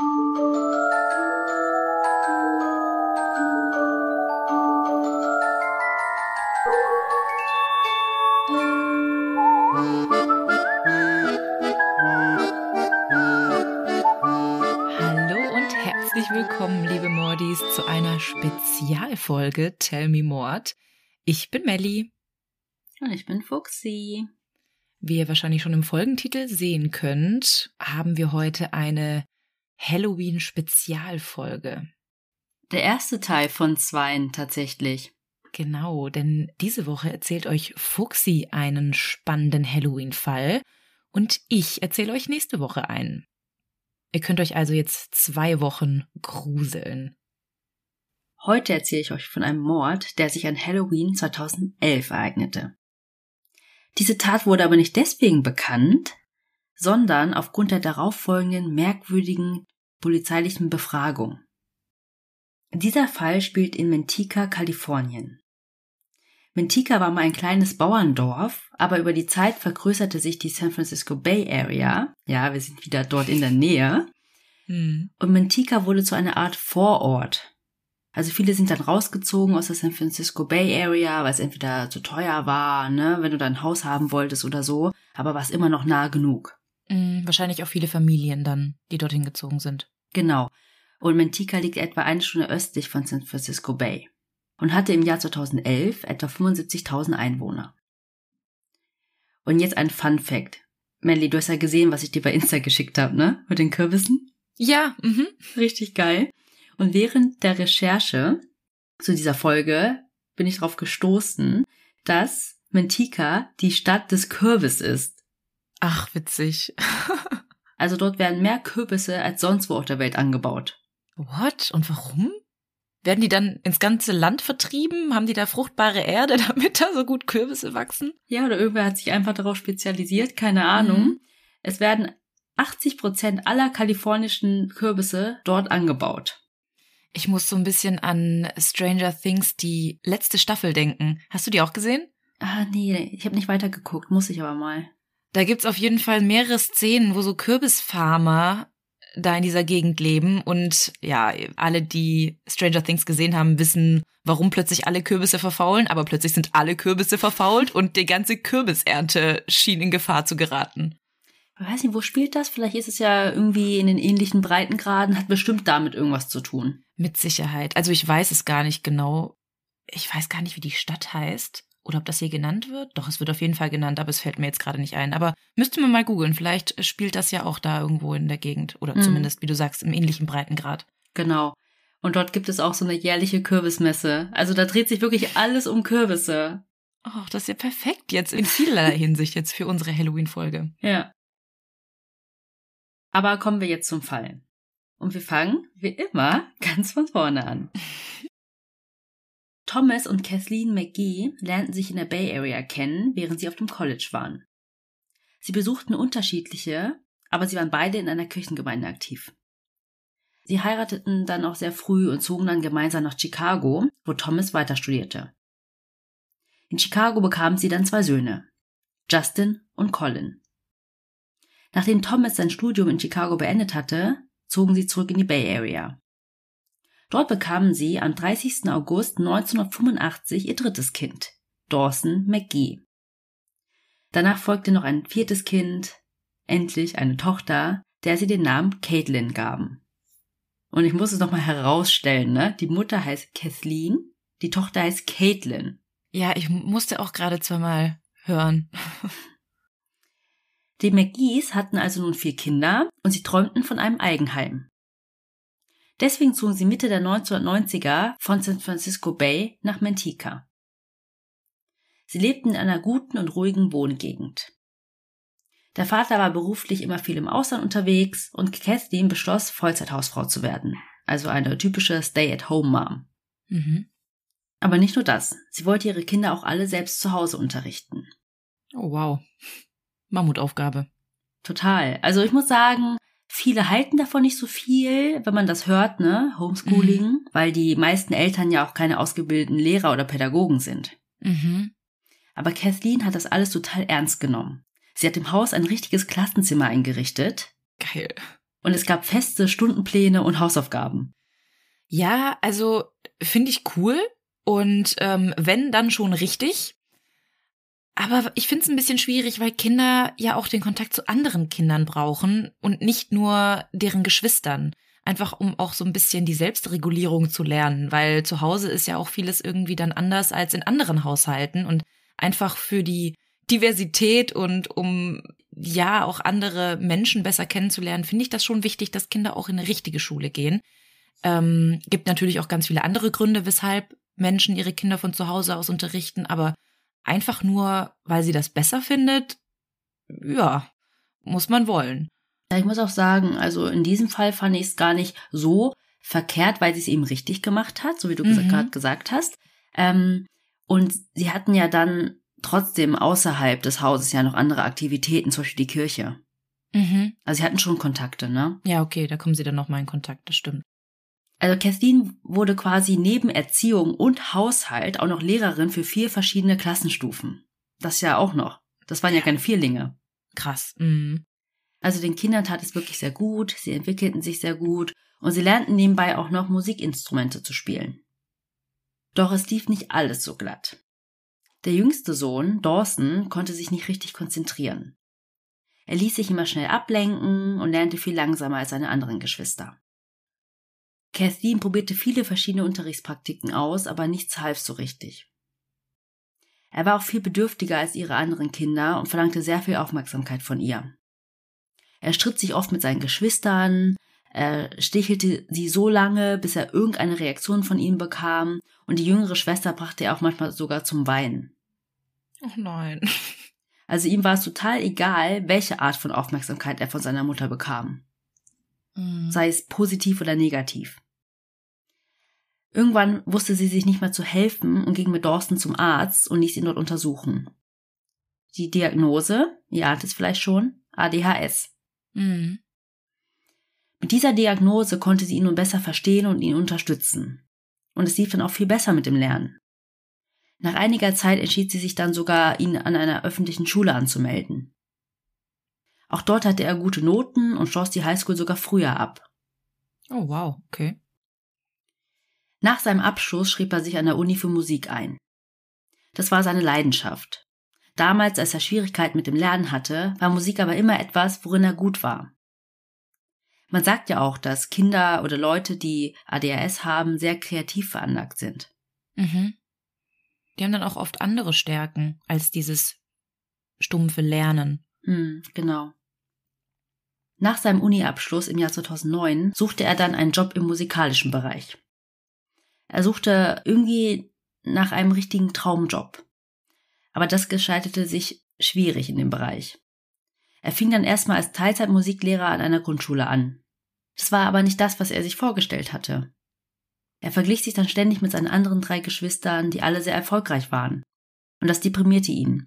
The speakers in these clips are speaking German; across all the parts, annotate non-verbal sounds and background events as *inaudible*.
Hallo und herzlich willkommen, liebe Mordis, zu einer Spezialfolge Tell Me Mord. Ich bin Melli. Und ich bin Fuxi. Wie ihr wahrscheinlich schon im Folgentitel sehen könnt, haben wir heute eine Halloween-Spezialfolge. Der erste Teil von zweien tatsächlich. Genau, denn diese Woche erzählt euch Fuxi einen spannenden Halloween-Fall und ich erzähle euch nächste Woche einen. Ihr könnt euch also jetzt zwei Wochen gruseln. Heute erzähle ich euch von einem Mord, der sich an Halloween 2011 ereignete. Diese Tat wurde aber nicht deswegen bekannt, sondern aufgrund der darauffolgenden merkwürdigen polizeilichen Befragung. Dieser Fall spielt in Mentica, Kalifornien. Mentica war mal ein kleines Bauerndorf, aber über die Zeit vergrößerte sich die San Francisco Bay Area. Ja, wir sind wieder dort in der Nähe. Hm. Und Mentica wurde zu einer Art Vorort. Also viele sind dann rausgezogen aus der San Francisco Bay Area, weil es entweder zu teuer war, ne, wenn du da ein Haus haben wolltest oder so, aber war es immer noch nah genug. Hm, wahrscheinlich auch viele Familien dann, die dorthin gezogen sind. Genau. Und Mentica liegt etwa eine Stunde östlich von San Francisco Bay und hatte im Jahr 2011 etwa 75.000 Einwohner. Und jetzt ein Fun Fact. Melly, du hast ja gesehen, was ich dir bei Insta geschickt habe, ne? Mit den Kürbissen. Ja, mhm. Richtig geil. Und während der Recherche zu dieser Folge bin ich darauf gestoßen, dass Mentica die Stadt des Kürbis ist. Ach, witzig. *laughs* Also dort werden mehr Kürbisse als sonst wo auf der Welt angebaut. What? Und warum? Werden die dann ins ganze Land vertrieben? Haben die da fruchtbare Erde, *laughs* damit da so gut Kürbisse wachsen? Ja, oder irgendwer hat sich einfach darauf spezialisiert, keine Ahnung. Mhm. Es werden 80 Prozent aller kalifornischen Kürbisse dort angebaut. Ich muss so ein bisschen an Stranger Things, die letzte Staffel denken. Hast du die auch gesehen? Ah, nee, ich habe nicht weitergeguckt, muss ich aber mal. Da gibt's auf jeden Fall mehrere Szenen, wo so Kürbisfarmer da in dieser Gegend leben und ja, alle, die Stranger Things gesehen haben, wissen, warum plötzlich alle Kürbisse verfaulen, aber plötzlich sind alle Kürbisse verfault und die ganze Kürbisernte schien in Gefahr zu geraten. Ich weiß nicht, wo spielt das? Vielleicht ist es ja irgendwie in den ähnlichen Breitengraden, hat bestimmt damit irgendwas zu tun. Mit Sicherheit. Also ich weiß es gar nicht genau. Ich weiß gar nicht, wie die Stadt heißt. Oder ob das hier genannt wird? Doch, es wird auf jeden Fall genannt, aber es fällt mir jetzt gerade nicht ein. Aber müsste man mal googeln. Vielleicht spielt das ja auch da irgendwo in der Gegend. Oder Mhm. zumindest, wie du sagst, im ähnlichen Breitengrad. Genau. Und dort gibt es auch so eine jährliche Kürbismesse. Also da dreht sich wirklich alles um Kürbisse. Oh, das ist ja perfekt jetzt in vielerlei Hinsicht jetzt für unsere Halloween-Folge. Ja. Aber kommen wir jetzt zum Fall. Und wir fangen, wie immer, *laughs* ganz von vorne an. Thomas und Kathleen McGee lernten sich in der Bay Area kennen, während sie auf dem College waren. Sie besuchten unterschiedliche, aber sie waren beide in einer Kirchengemeinde aktiv. Sie heirateten dann auch sehr früh und zogen dann gemeinsam nach Chicago, wo Thomas weiter studierte. In Chicago bekamen sie dann zwei Söhne, Justin und Colin. Nachdem Thomas sein Studium in Chicago beendet hatte, zogen sie zurück in die Bay Area. Dort bekamen sie am 30. August 1985 ihr drittes Kind, Dawson McGee. Danach folgte noch ein viertes Kind, endlich eine Tochter, der sie den Namen Caitlin gaben. Und ich muss es nochmal herausstellen, ne? Die Mutter heißt Kathleen, die Tochter heißt Caitlin. Ja, ich musste auch gerade zweimal hören. *laughs* Die McGees hatten also nun vier Kinder und sie träumten von einem Eigenheim. Deswegen zogen sie Mitte der 1990er von San Francisco Bay nach Manteca. Sie lebten in einer guten und ruhigen Wohngegend. Der Vater war beruflich immer viel im Ausland unterwegs und Kathleen beschloss, Vollzeithausfrau zu werden, also eine typische Stay-at-home-Mom. Mhm. Aber nicht nur das, sie wollte ihre Kinder auch alle selbst zu Hause unterrichten. Oh, wow. Mammutaufgabe. Total. Also ich muss sagen, viele halten davon nicht so viel, wenn man das hört, ne? Homeschooling, weil die meisten Eltern ja auch keine ausgebildeten Lehrer oder Pädagogen sind. Mhm. Aber Kathleen hat das alles total ernst genommen. Sie hat im Haus ein richtiges Klassenzimmer eingerichtet. Geil. Und es gab feste Stundenpläne und Hausaufgaben. Ja, also finde ich cool. Und ähm, wenn, dann schon richtig. Aber ich finde es ein bisschen schwierig, weil Kinder ja auch den Kontakt zu anderen Kindern brauchen und nicht nur deren Geschwistern. Einfach um auch so ein bisschen die Selbstregulierung zu lernen, weil zu Hause ist ja auch vieles irgendwie dann anders als in anderen Haushalten und einfach für die Diversität und um ja auch andere Menschen besser kennenzulernen, finde ich das schon wichtig, dass Kinder auch in eine richtige Schule gehen. Ähm, gibt natürlich auch ganz viele andere Gründe, weshalb Menschen ihre Kinder von zu Hause aus unterrichten, aber einfach nur, weil sie das besser findet, ja, muss man wollen. Ja, ich muss auch sagen, also in diesem Fall fand ich es gar nicht so verkehrt, weil sie es eben richtig gemacht hat, so wie du mhm. gerade gesagt hast. Ähm, und sie hatten ja dann trotzdem außerhalb des Hauses ja noch andere Aktivitäten, zum Beispiel die Kirche. Mhm. Also sie hatten schon Kontakte, ne? Ja, okay, da kommen sie dann nochmal in Kontakt, das stimmt. Also Kathleen wurde quasi neben Erziehung und Haushalt auch noch Lehrerin für vier verschiedene Klassenstufen. Das ja auch noch. Das waren ja keine Vierlinge. Krass. Mhm. Also den Kindern tat es wirklich sehr gut, sie entwickelten sich sehr gut und sie lernten nebenbei auch noch Musikinstrumente zu spielen. Doch es lief nicht alles so glatt. Der jüngste Sohn, Dawson, konnte sich nicht richtig konzentrieren. Er ließ sich immer schnell ablenken und lernte viel langsamer als seine anderen Geschwister. Kathleen probierte viele verschiedene Unterrichtspraktiken aus, aber nichts half so richtig. Er war auch viel bedürftiger als ihre anderen Kinder und verlangte sehr viel Aufmerksamkeit von ihr. Er stritt sich oft mit seinen Geschwistern, er stichelte sie so lange, bis er irgendeine Reaktion von ihnen bekam, und die jüngere Schwester brachte er auch manchmal sogar zum Weinen. Oh nein. Also ihm war es total egal, welche Art von Aufmerksamkeit er von seiner Mutter bekam. Mhm. Sei es positiv oder negativ. Irgendwann wusste sie sich nicht mehr zu helfen und ging mit Dawson zum Arzt und ließ ihn dort untersuchen. Die Diagnose, ihr ahnt es vielleicht schon, ADHS. Mhm. Mit dieser Diagnose konnte sie ihn nun besser verstehen und ihn unterstützen. Und es lief dann auch viel besser mit dem Lernen. Nach einiger Zeit entschied sie sich dann sogar, ihn an einer öffentlichen Schule anzumelden. Auch dort hatte er gute Noten und schloss die Highschool sogar früher ab. Oh wow, okay. Nach seinem Abschluss schrieb er sich an der Uni für Musik ein. Das war seine Leidenschaft. Damals, als er Schwierigkeiten mit dem Lernen hatte, war Musik aber immer etwas, worin er gut war. Man sagt ja auch, dass Kinder oder Leute, die ADHS haben, sehr kreativ veranlagt sind. Mhm. Die haben dann auch oft andere Stärken als dieses stumpfe Lernen. Mhm, genau. Nach seinem Uni-Abschluss im Jahr 2009 suchte er dann einen Job im musikalischen Bereich. Er suchte irgendwie nach einem richtigen Traumjob. Aber das gestaltete sich schwierig in dem Bereich. Er fing dann erstmal als Teilzeitmusiklehrer an einer Grundschule an. Das war aber nicht das, was er sich vorgestellt hatte. Er verglich sich dann ständig mit seinen anderen drei Geschwistern, die alle sehr erfolgreich waren. Und das deprimierte ihn.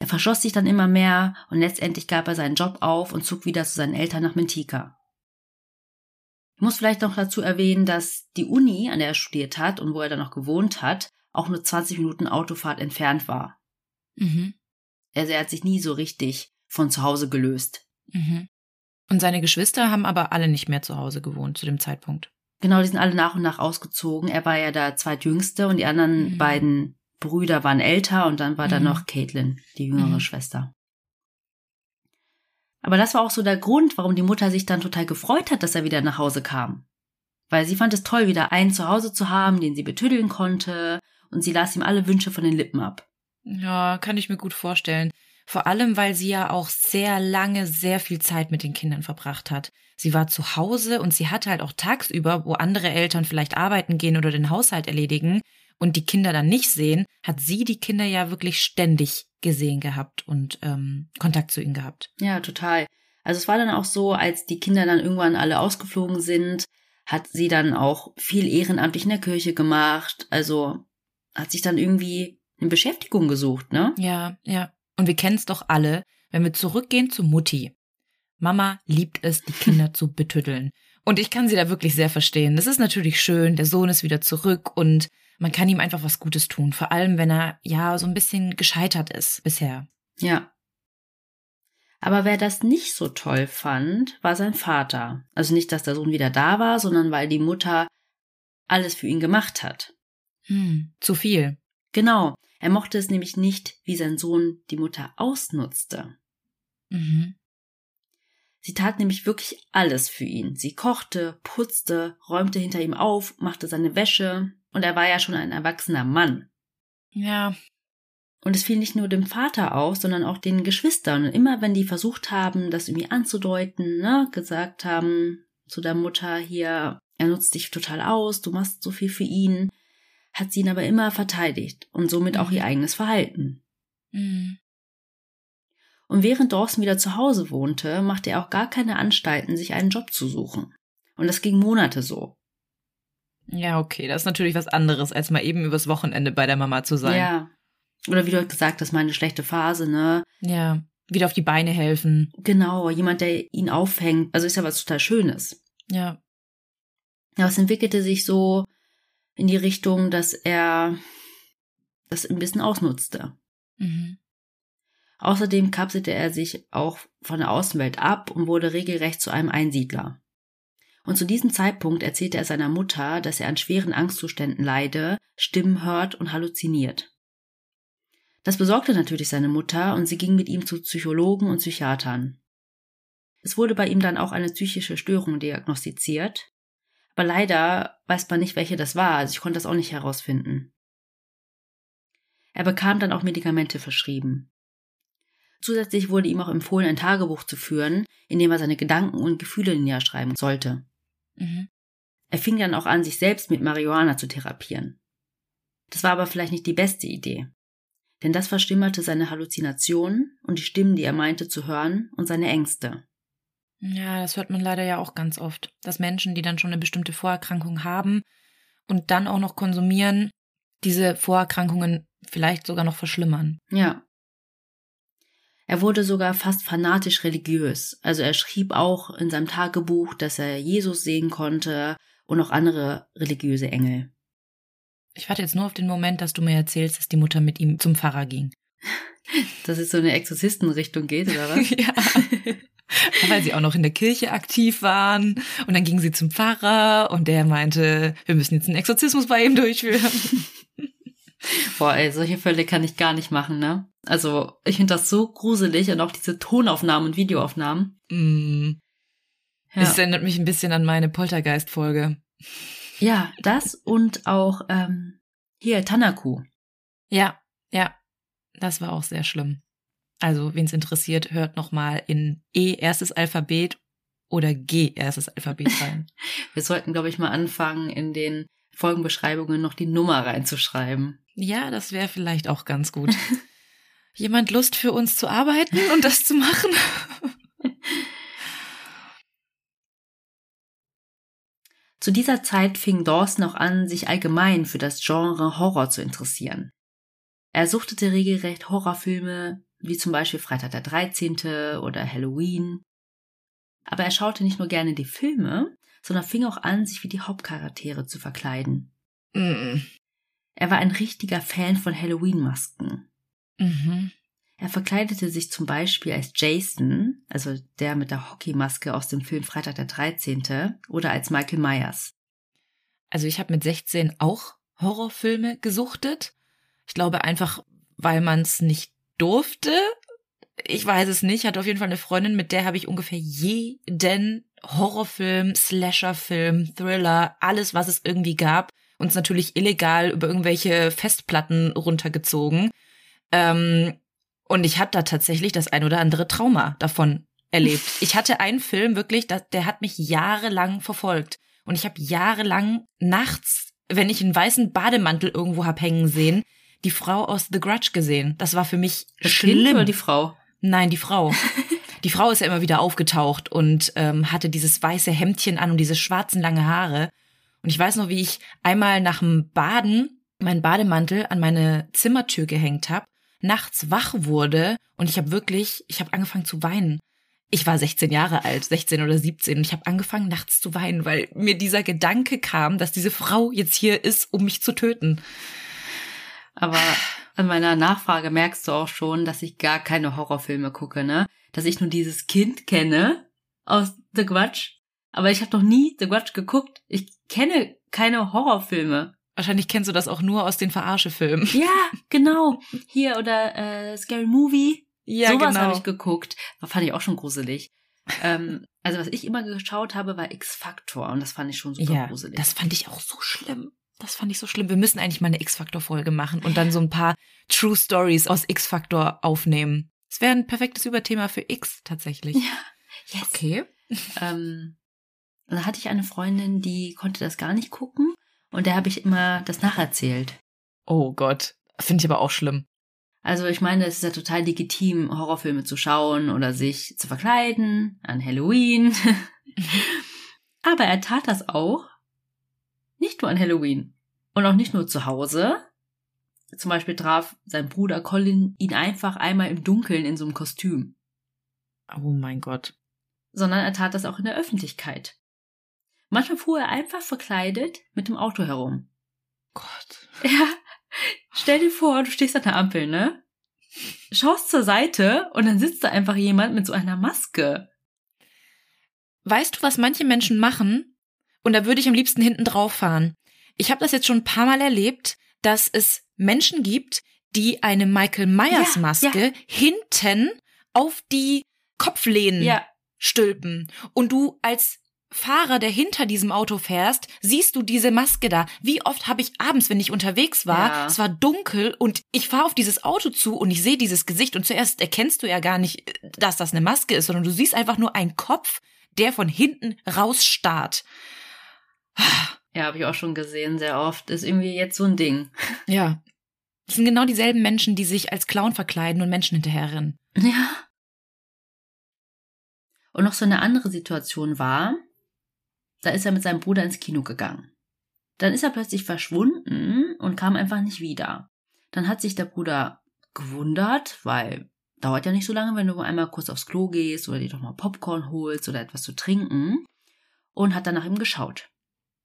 Er verschoss sich dann immer mehr und letztendlich gab er seinen Job auf und zog wieder zu seinen Eltern nach Mentika. Ich muss vielleicht noch dazu erwähnen, dass die Uni, an der er studiert hat und wo er dann noch gewohnt hat, auch nur 20 Minuten Autofahrt entfernt war. Mhm. Also er hat sich nie so richtig von zu Hause gelöst. Mhm. Und seine Geschwister haben aber alle nicht mehr zu Hause gewohnt zu dem Zeitpunkt. Genau, die sind alle nach und nach ausgezogen. Er war ja der zweitjüngste und die anderen mhm. beiden Brüder waren älter und dann war mhm. da noch Caitlin, die jüngere mhm. Schwester. Aber das war auch so der Grund, warum die Mutter sich dann total gefreut hat, dass er wieder nach Hause kam. Weil sie fand es toll, wieder einen zu Hause zu haben, den sie betüddeln konnte, und sie las ihm alle Wünsche von den Lippen ab. Ja, kann ich mir gut vorstellen. Vor allem, weil sie ja auch sehr lange sehr viel Zeit mit den Kindern verbracht hat. Sie war zu Hause und sie hatte halt auch tagsüber, wo andere Eltern vielleicht arbeiten gehen oder den Haushalt erledigen, und die Kinder dann nicht sehen, hat sie die Kinder ja wirklich ständig gesehen gehabt und ähm, Kontakt zu ihnen gehabt. Ja, total. Also es war dann auch so, als die Kinder dann irgendwann alle ausgeflogen sind, hat sie dann auch viel ehrenamtlich in der Kirche gemacht. Also hat sich dann irgendwie eine Beschäftigung gesucht, ne? Ja, ja. Und wir kennen es doch alle, wenn wir zurückgehen zu Mutti. Mama liebt es, die Kinder *laughs* zu betütteln. Und ich kann sie da wirklich sehr verstehen. Das ist natürlich schön, der Sohn ist wieder zurück und man kann ihm einfach was Gutes tun, vor allem wenn er ja so ein bisschen gescheitert ist bisher. Ja. Aber wer das nicht so toll fand, war sein Vater. Also nicht, dass der Sohn wieder da war, sondern weil die Mutter alles für ihn gemacht hat. Hm, zu viel. Genau. Er mochte es nämlich nicht, wie sein Sohn die Mutter ausnutzte. Mhm. Sie tat nämlich wirklich alles für ihn. Sie kochte, putzte, räumte hinter ihm auf, machte seine Wäsche, und er war ja schon ein erwachsener Mann. Ja. Und es fiel nicht nur dem Vater auf, sondern auch den Geschwistern. Und immer wenn die versucht haben, das irgendwie anzudeuten, ne, gesagt haben zu der Mutter hier, er nutzt dich total aus, du machst so viel für ihn, hat sie ihn aber immer verteidigt und somit auch ihr eigenes Verhalten. Mhm. Und während Dawson wieder zu Hause wohnte, machte er auch gar keine Anstalten, sich einen Job zu suchen. Und das ging Monate so. Ja, okay, das ist natürlich was anderes, als mal eben übers Wochenende bei der Mama zu sein. Ja. Oder wie du gesagt hast, mal eine schlechte Phase, ne? Ja, wieder auf die Beine helfen. Genau, jemand, der ihn aufhängt. Also ist ja was total Schönes. Ja. Ja, es entwickelte sich so in die Richtung, dass er das ein bisschen ausnutzte. Mhm. Außerdem kapselte er sich auch von der Außenwelt ab und wurde regelrecht zu einem Einsiedler. Und zu diesem Zeitpunkt erzählte er seiner Mutter, dass er an schweren Angstzuständen leide, Stimmen hört und halluziniert. Das besorgte natürlich seine Mutter und sie ging mit ihm zu Psychologen und Psychiatern. Es wurde bei ihm dann auch eine psychische Störung diagnostiziert, aber leider weiß man nicht, welche das war, also ich konnte das auch nicht herausfinden. Er bekam dann auch Medikamente verschrieben. Zusätzlich wurde ihm auch empfohlen, ein Tagebuch zu führen, in dem er seine Gedanken und Gefühle niederschreiben sollte. Mhm. Er fing dann auch an, sich selbst mit Marihuana zu therapieren. Das war aber vielleicht nicht die beste Idee. Denn das verstimmerte seine Halluzinationen und die Stimmen, die er meinte zu hören, und seine Ängste. Ja, das hört man leider ja auch ganz oft, dass Menschen, die dann schon eine bestimmte Vorerkrankung haben und dann auch noch konsumieren, diese Vorerkrankungen vielleicht sogar noch verschlimmern. Ja. Er wurde sogar fast fanatisch religiös. Also er schrieb auch in seinem Tagebuch, dass er Jesus sehen konnte und auch andere religiöse Engel. Ich warte jetzt nur auf den Moment, dass du mir erzählst, dass die Mutter mit ihm zum Pfarrer ging. *laughs* Dass es so eine Exorzistenrichtung geht, oder was? *laughs* ja. *laughs* Weil sie auch noch in der Kirche aktiv waren. Und dann ging sie zum Pfarrer und der meinte, wir müssen jetzt einen Exorzismus bei ihm durchführen. *laughs* Boah, ey, solche Fälle kann ich gar nicht machen, ne? Also, ich finde das so gruselig und auch diese Tonaufnahmen und Videoaufnahmen. Mm. Ja. Es erinnert mich ein bisschen an meine Poltergeist-Folge. Ja, das und auch ähm, hier Tanaku. Ja, ja, das war auch sehr schlimm. Also, wen es interessiert, hört nochmal in E erstes Alphabet oder G erstes Alphabet rein. *laughs* Wir sollten, glaube ich, mal anfangen, in den Folgenbeschreibungen noch die Nummer reinzuschreiben. ja, das wäre vielleicht auch ganz gut. *laughs* Jemand Lust für uns zu arbeiten und das zu machen? *laughs* Zu dieser Zeit fing Dawson auch an, sich allgemein für das Genre Horror zu interessieren. Er suchtete regelrecht Horrorfilme, wie zum Beispiel Freitag der 13. oder Halloween. Aber er schaute nicht nur gerne die Filme, sondern fing auch an, sich wie die Hauptcharaktere zu verkleiden. Mm. Er war ein richtiger Fan von Halloween-Masken. Mhm. Er verkleidete sich zum Beispiel als Jason, also der mit der Hockeymaske aus dem Film Freitag der 13. oder als Michael Myers. Also ich habe mit 16 auch Horrorfilme gesuchtet. Ich glaube einfach, weil man es nicht durfte. Ich weiß es nicht. Ich hatte auf jeden Fall eine Freundin, mit der habe ich ungefähr jeden Horrorfilm, Slasherfilm, Thriller, alles, was es irgendwie gab, uns natürlich illegal über irgendwelche Festplatten runtergezogen. Ähm, und ich hatte da tatsächlich das ein oder andere Trauma davon erlebt. *laughs* Ich hatte einen Film wirklich, der, hat mich jahrelang verfolgt. Und ich habe jahrelang nachts, wenn ich einen weißen Bademantel irgendwo hab hängen sehen, die Frau aus The Grudge gesehen. Das war für mich Das Kind schlimm. oder die Frau? Nein, die Frau. *laughs* Die Frau ist ja immer wieder aufgetaucht und ähm, hatte dieses weiße Hemdchen an und diese schwarzen lange Haare. Und ich weiß noch, wie ich einmal nach dem Baden meinen Bademantel an meine Zimmertür gehängt habe, nachts wach wurde und ich habe wirklich, ich habe angefangen zu weinen. Ich war 16 Jahre alt, 16 oder 17 und ich habe angefangen nachts zu weinen, weil mir dieser Gedanke kam, dass diese Frau jetzt hier ist, um mich zu töten. Aber an meiner Nachfrage merkst du auch schon, dass ich gar keine Horrorfilme gucke, ne? Dass ich nur dieses Kind kenne aus The Grudge. Aber ich habe noch nie The Grudge geguckt. Ich kenne keine Horrorfilme. Wahrscheinlich kennst du das auch nur aus den Verarsche-Filmen. Ja, genau. Hier oder äh, Scary Movie. Ja, Sowas genau. habe ich geguckt. Das fand ich auch schon gruselig. ähm, also was ich immer geschaut habe, war X-Factor und das fand ich schon super ja, gruselig. das fand ich auch so schlimm. Das fand ich so schlimm. Wir müssen eigentlich mal eine X-Factor-Folge machen und dann so ein paar True Stories aus X-Factor aufnehmen. Das wäre ein perfektes Überthema für X tatsächlich. ja, yes. Okay. *laughs* Ähm, da hatte ich eine Freundin, die konnte das gar nicht gucken und der habe ich immer das nacherzählt. Oh Gott. Finde ich aber auch schlimm. Also ich meine, es ist ja total legitim, Horrorfilme zu schauen oder sich zu verkleiden an Halloween. *laughs* Aber er tat das auch nicht nur an Halloween und auch nicht nur zu Hause. Zum Beispiel traf sein Bruder Colin ihn einfach einmal im Dunkeln in so einem Kostüm, Oh mein Gott. sondern er tat das auch in der Öffentlichkeit. Manchmal fuhr er einfach verkleidet mit dem Auto herum. Gott. *laughs* Ja, stell dir vor, du stehst an der Ampel, ne? Schaust zur Seite und dann sitzt da einfach jemand mit so einer Maske. Weißt du, was manche Menschen machen? Und da würde ich am liebsten hinten drauf fahren. Ich habe das jetzt schon ein paar Mal erlebt, dass es Menschen gibt, die eine Michael Myers Ja, Maske hinten auf die Kopflehnen Ja, stülpen. Und du als Fahrer, der hinter diesem Auto fährst, siehst du diese Maske da. Wie oft habe ich abends, wenn ich unterwegs war, Ja. es war dunkel und ich fahre auf dieses Auto zu und ich sehe dieses Gesicht und zuerst erkennst du ja gar nicht, dass das eine Maske ist, sondern du siehst einfach nur einen Kopf, der von hinten rausstarrt. Ja, habe ich auch schon gesehen, sehr oft. Ist irgendwie jetzt so ein Ding. *laughs* Ja. Das sind genau dieselben Menschen, die sich als Clown verkleiden und Menschen hinterherrennen. Ja. Und noch so eine andere Situation war, da ist er mit seinem Bruder ins Kino gegangen. Dann ist er plötzlich verschwunden und kam einfach nicht wieder. Dann hat sich der Bruder gewundert, weil dauert ja nicht so lange, wenn du einmal kurz aufs Klo gehst oder dir doch mal Popcorn holst oder etwas zu trinken und hat dann nach ihm geschaut.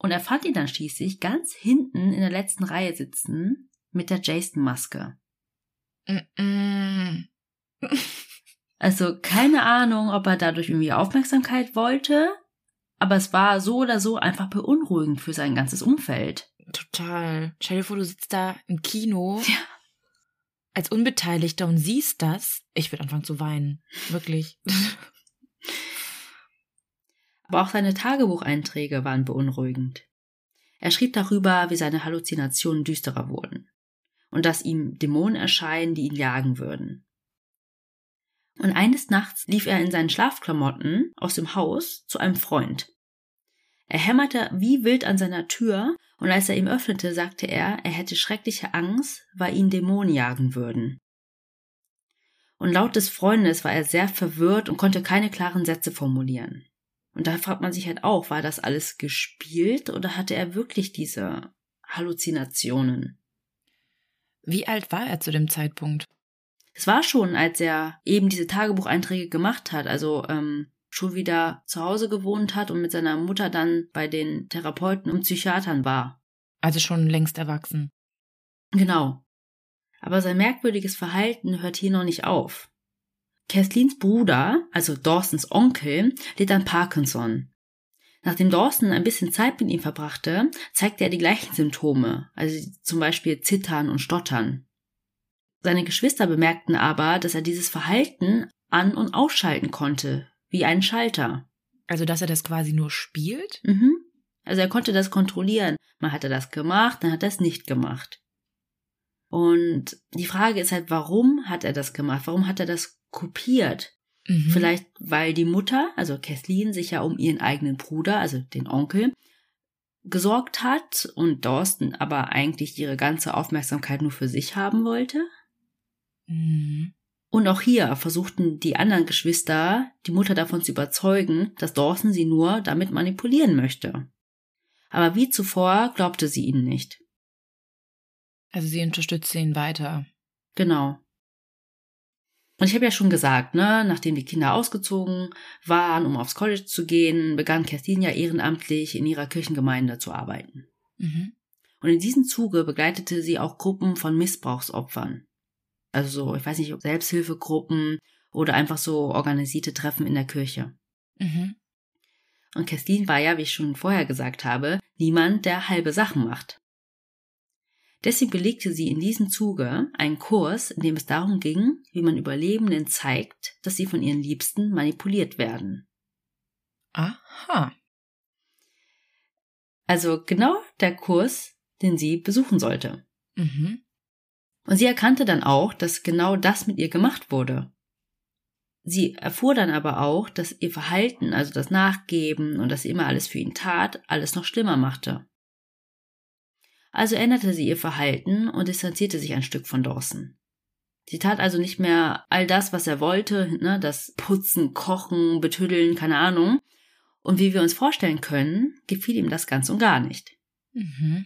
Und er fand ihn dann schließlich ganz hinten in der letzten Reihe sitzen mit der Jason-Maske. Also keine Ahnung, ob er dadurch irgendwie Aufmerksamkeit wollte, aber es war so oder so einfach beunruhigend für sein ganzes Umfeld. Total. Stell dir vor, du sitzt da im Kino Ja. als Unbeteiligter und siehst das. Ich würde anfangen zu weinen. Wirklich. *laughs* Aber auch seine Tagebucheinträge waren beunruhigend. Er schrieb darüber, wie seine Halluzinationen düsterer wurden und dass ihm Dämonen erscheinen, die ihn jagen würden. Und eines Nachts lief er in seinen Schlafklamotten aus dem Haus zu einem Freund. Er hämmerte wie wild an seiner Tür, und als er ihm öffnete, sagte er, er hätte schreckliche Angst, weil ihn Dämonen jagen würden. Und laut des Freundes war er sehr verwirrt und konnte keine klaren Sätze formulieren. Und da fragt man sich halt auch, war das alles gespielt oder hatte er wirklich diese Halluzinationen? Wie alt war er zu dem Zeitpunkt? Es war schon, als er eben diese Tagebucheinträge gemacht hat, also ähm, schon wieder zu Hause gewohnt hat und mit seiner Mutter dann bei den Therapeuten und Psychiatern war. Also schon längst erwachsen. Genau. Aber sein merkwürdiges Verhalten hört hier noch nicht auf. Kathleens Bruder, also Dawsons Onkel, litt an Parkinson. Nachdem Dawson ein bisschen Zeit mit ihm verbrachte, zeigte er die gleichen Symptome, also zum Beispiel Zittern und Stottern. Seine Geschwister bemerkten aber, dass er dieses Verhalten an- und ausschalten konnte, wie ein Schalter. Also, dass er das quasi nur spielt? Mhm. Also er konnte das kontrollieren. Mal hat er das gemacht, dann hat er es nicht gemacht. Und die Frage ist halt, warum hat er das gemacht? Warum hat er das kopiert? Mhm. Vielleicht, weil die Mutter, also Kathleen, sich ja um ihren eigenen Bruder, also den Onkel, gesorgt hat und Dawson aber eigentlich ihre ganze Aufmerksamkeit nur für sich haben wollte? Mhm. Und auch hier versuchten die anderen Geschwister, die Mutter davon zu überzeugen, dass Dawson sie nur damit manipulieren möchte. Aber wie zuvor glaubte sie ihnen nicht. Also sie unterstützt ihn weiter. Genau. Und ich habe ja schon gesagt, ne, nachdem die Kinder ausgezogen waren, um aufs College zu gehen, begann Kerstin ja ehrenamtlich in ihrer Kirchengemeinde zu arbeiten. Mhm. Und in diesem Zuge begleitete sie auch Gruppen von Missbrauchsopfern. Also so, ich weiß nicht, Selbsthilfegruppen oder einfach so organisierte Treffen in der Kirche. Mhm. Und Kathleen war ja, wie ich schon vorher gesagt habe, niemand, der halbe Sachen macht. Deswegen belegte sie in diesem Zuge einen Kurs, in dem es darum ging, wie man Überlebenden zeigt, dass sie von ihren Liebsten manipuliert werden. Aha. Also genau der Kurs, den sie besuchen sollte. Mhm. Und sie erkannte dann auch, dass genau das mit ihr gemacht wurde. Sie erfuhr dann aber auch, dass ihr Verhalten, also das Nachgeben und dass sie immer alles für ihn tat, alles noch schlimmer machte. Also änderte sie ihr Verhalten und distanzierte sich ein Stück von Dawson. Sie tat also nicht mehr all das, was er wollte, ne, das Putzen, Kochen, Betüddeln, keine Ahnung. Und wie wir uns vorstellen können, gefiel ihm das ganz und gar nicht. Mhm.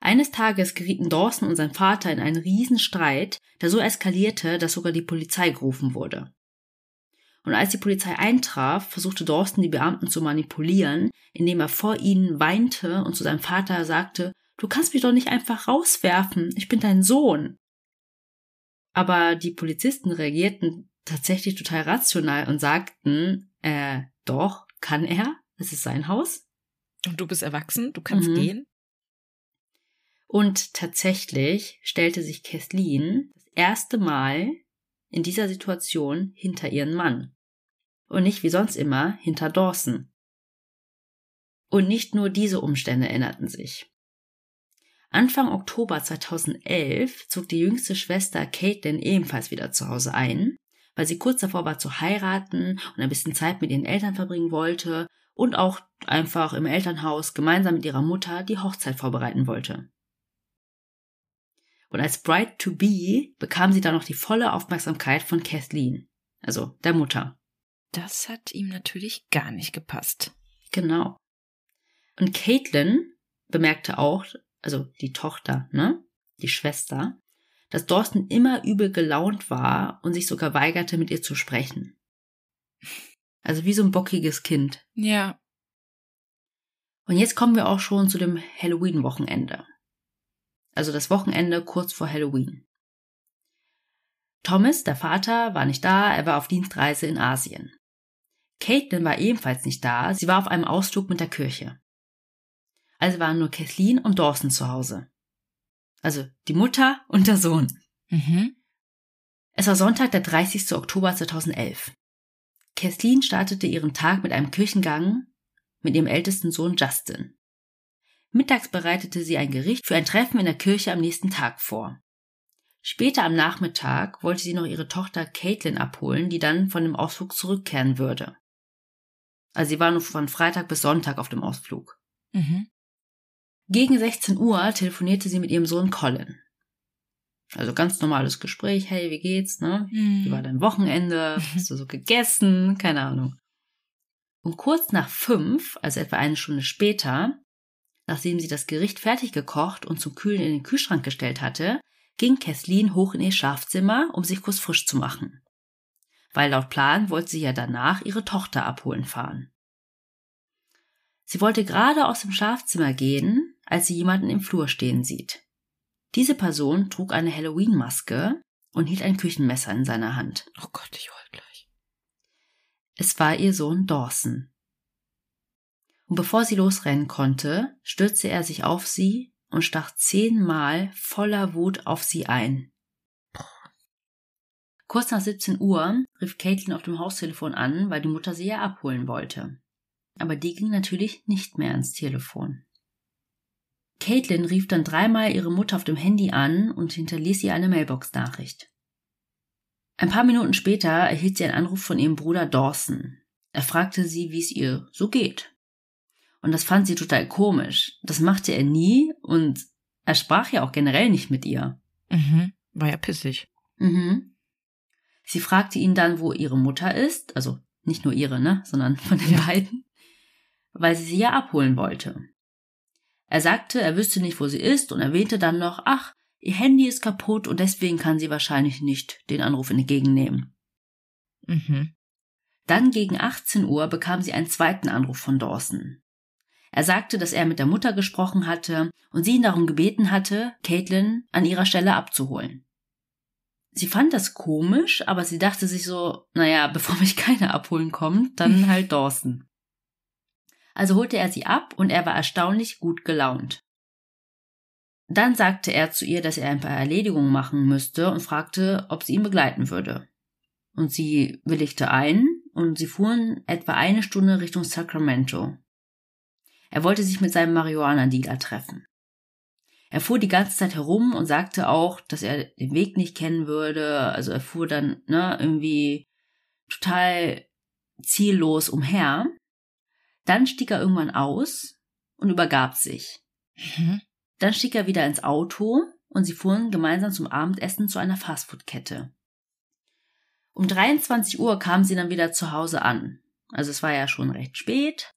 Eines Tages gerieten Dawson und sein Vater in einen Riesenstreit, der so eskalierte, dass sogar die Polizei gerufen wurde. Und als die Polizei eintraf, versuchte Dawson die Beamten zu manipulieren, indem er vor ihnen weinte und zu seinem Vater sagte, Du kannst mich doch nicht einfach rauswerfen, ich bin dein Sohn. Aber die Polizisten reagierten tatsächlich total rational und sagten, äh, doch, kann er, es ist sein Haus. Und du bist erwachsen, du kannst Mhm. gehen. Und tatsächlich stellte sich Kathleen das erste Mal in dieser Situation hinter ihren Mann. Und nicht wie sonst immer hinter Dawson. Und nicht nur diese Umstände änderten sich. Anfang Oktober 2011 zog die jüngste Schwester Caitlin ebenfalls wieder zu Hause ein, weil sie kurz davor war zu heiraten und ein bisschen Zeit mit ihren Eltern verbringen wollte und auch einfach im Elternhaus gemeinsam mit ihrer Mutter die Hochzeit vorbereiten wollte. Und als Bride to Be bekam sie dann noch die volle Aufmerksamkeit von Kathleen, also der Mutter. Das hat ihm natürlich gar nicht gepasst. Genau. Und Caitlin bemerkte auch, also die Tochter, ne, die Schwester, dass Dawson immer übel gelaunt war und sich sogar weigerte, mit ihr zu sprechen. Also wie so ein bockiges Kind. Ja. Und jetzt kommen wir auch schon zu dem Halloween-Wochenende. Also das Wochenende kurz vor Halloween. Thomas, der Vater, war nicht da, er war auf Dienstreise in Asien. Caitlin war ebenfalls nicht da, sie war auf einem Ausflug mit der Kirche. Also waren nur Kathleen und Dawson zu Hause. Also die Mutter und der Sohn. Mhm. Es war Sonntag, der 30. Oktober 2011. Kathleen startete ihren Tag mit einem Kirchengang mit ihrem ältesten Sohn Justin. Mittags bereitete sie ein Gericht für ein Treffen in der Kirche am nächsten Tag vor. Später am Nachmittag wollte sie noch ihre Tochter Caitlin abholen, die dann von dem Ausflug zurückkehren würde. Also sie war nur von Freitag bis Sonntag auf dem Ausflug. Mhm. Gegen 16 Uhr telefonierte sie mit ihrem Sohn Colin. Also ganz normales Gespräch, hey, wie geht's, ne? Wie war dein Wochenende? *laughs* Hast du so gegessen? Keine Ahnung. Und kurz nach fünf, also etwa eine Stunde später, nachdem sie das Gericht fertig gekocht und zum Kühlen in den Kühlschrank gestellt hatte, ging Kathleen hoch in ihr Schlafzimmer, um sich kurz frisch zu machen. Weil laut Plan wollte sie ja danach ihre Tochter abholen fahren. Sie wollte gerade aus dem Schlafzimmer gehen, als sie jemanden im Flur stehen sieht. Diese Person trug eine Halloween-Maske und hielt ein Küchenmesser in seiner Hand. Oh Gott, ich heul gleich. Es war ihr Sohn Dawson. Und bevor sie losrennen konnte, stürzte er sich auf sie und stach zehnmal voller Wut auf sie ein. Kurz nach 17 Uhr rief Caitlin auf dem Haustelefon an, weil die Mutter sie ja abholen wollte. Aber die ging natürlich nicht mehr ans Telefon. Caitlin rief dann dreimal ihre Mutter auf dem Handy an und hinterließ ihr eine Mailbox-Nachricht. Ein paar Minuten später erhielt sie einen Anruf von ihrem Bruder Dawson. Er fragte sie, wie es ihr so geht. Und das fand sie total komisch. Das machte er nie und er sprach ja auch generell nicht mit ihr. Mhm. War ja pissig. Mhm. Sie fragte ihn dann, wo ihre Mutter ist, also nicht nur ihre, ne, sondern von den Ja. beiden, weil sie sie ja abholen wollte. Er sagte, er wüsste nicht, wo sie ist und erwähnte dann noch, ach, ihr Handy ist kaputt und deswegen kann sie wahrscheinlich nicht den Anruf entgegennehmen. Mhm. Dann gegen 18 Uhr bekam sie einen zweiten Anruf von Dawson. Er sagte, dass er mit der Mutter gesprochen hatte und sie ihn darum gebeten hatte, Caitlin an ihrer Stelle abzuholen. Sie fand das komisch, aber sie dachte sich so, naja, bevor mich *laughs* keiner abholen kommt, dann *laughs* halt Dawson. Also holte er sie ab und er war erstaunlich gut gelaunt. Dann sagte er zu ihr, dass er ein paar Erledigungen machen müsste und fragte, ob sie ihn begleiten würde. Und sie willigte ein und sie fuhren etwa eine Stunde Richtung Sacramento. Er wollte sich mit seinem Marihuana-Dealer treffen. Er fuhr die ganze Zeit herum und sagte auch, dass er den Weg nicht kennen würde. Also er fuhr dann ne, irgendwie total ziellos umher. Dann stieg er irgendwann aus und übergab sich. Mhm. Dann stieg er wieder ins Auto und sie fuhren gemeinsam zum Abendessen zu einer Fastfood-Kette. Um 23 Uhr kamen sie dann wieder zu Hause an. Also es war ja schon recht spät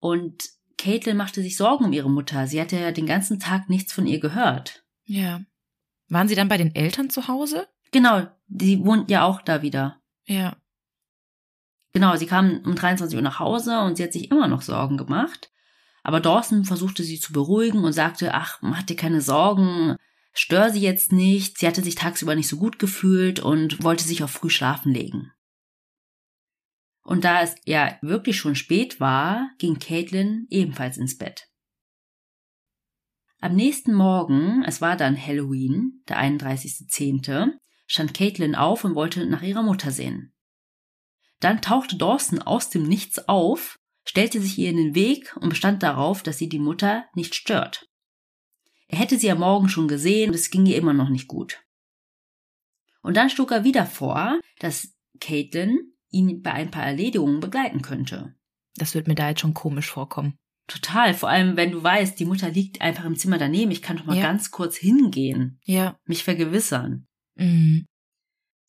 und Caitlin machte sich Sorgen um ihre Mutter. Sie hatte ja den ganzen Tag nichts von ihr gehört. Ja. Waren sie dann bei den Eltern zu Hause? Genau, die wohnt ja auch da wieder. Ja. Genau, sie kam um 23 Uhr nach Hause und sie hat sich immer noch Sorgen gemacht. Aber Dawson versuchte sie zu beruhigen und sagte, ach, mach dir keine Sorgen, stör sie jetzt nicht. Sie hatte sich tagsüber nicht so gut gefühlt und wollte sich auf früh schlafen legen. Und da es ja wirklich schon spät war, ging Caitlin ebenfalls ins Bett. Am nächsten Morgen, es war dann Halloween, der 31.10., stand Caitlin auf und wollte nach ihrer Mutter sehen. Dann tauchte Dawson aus dem Nichts auf, stellte sich ihr in den Weg und bestand darauf, dass sie die Mutter nicht stört. Er hätte sie am Morgen schon gesehen und es ging ihr immer noch nicht gut. Und dann schlug er wieder vor, dass Caitlin ihn bei ein paar Erledigungen begleiten könnte. Das wird mir da jetzt schon komisch vorkommen. Total, vor allem wenn du weißt, die Mutter liegt einfach im Zimmer daneben, ich kann doch mal ja. ganz kurz hingehen. Ja. Mich vergewissern. Mhm.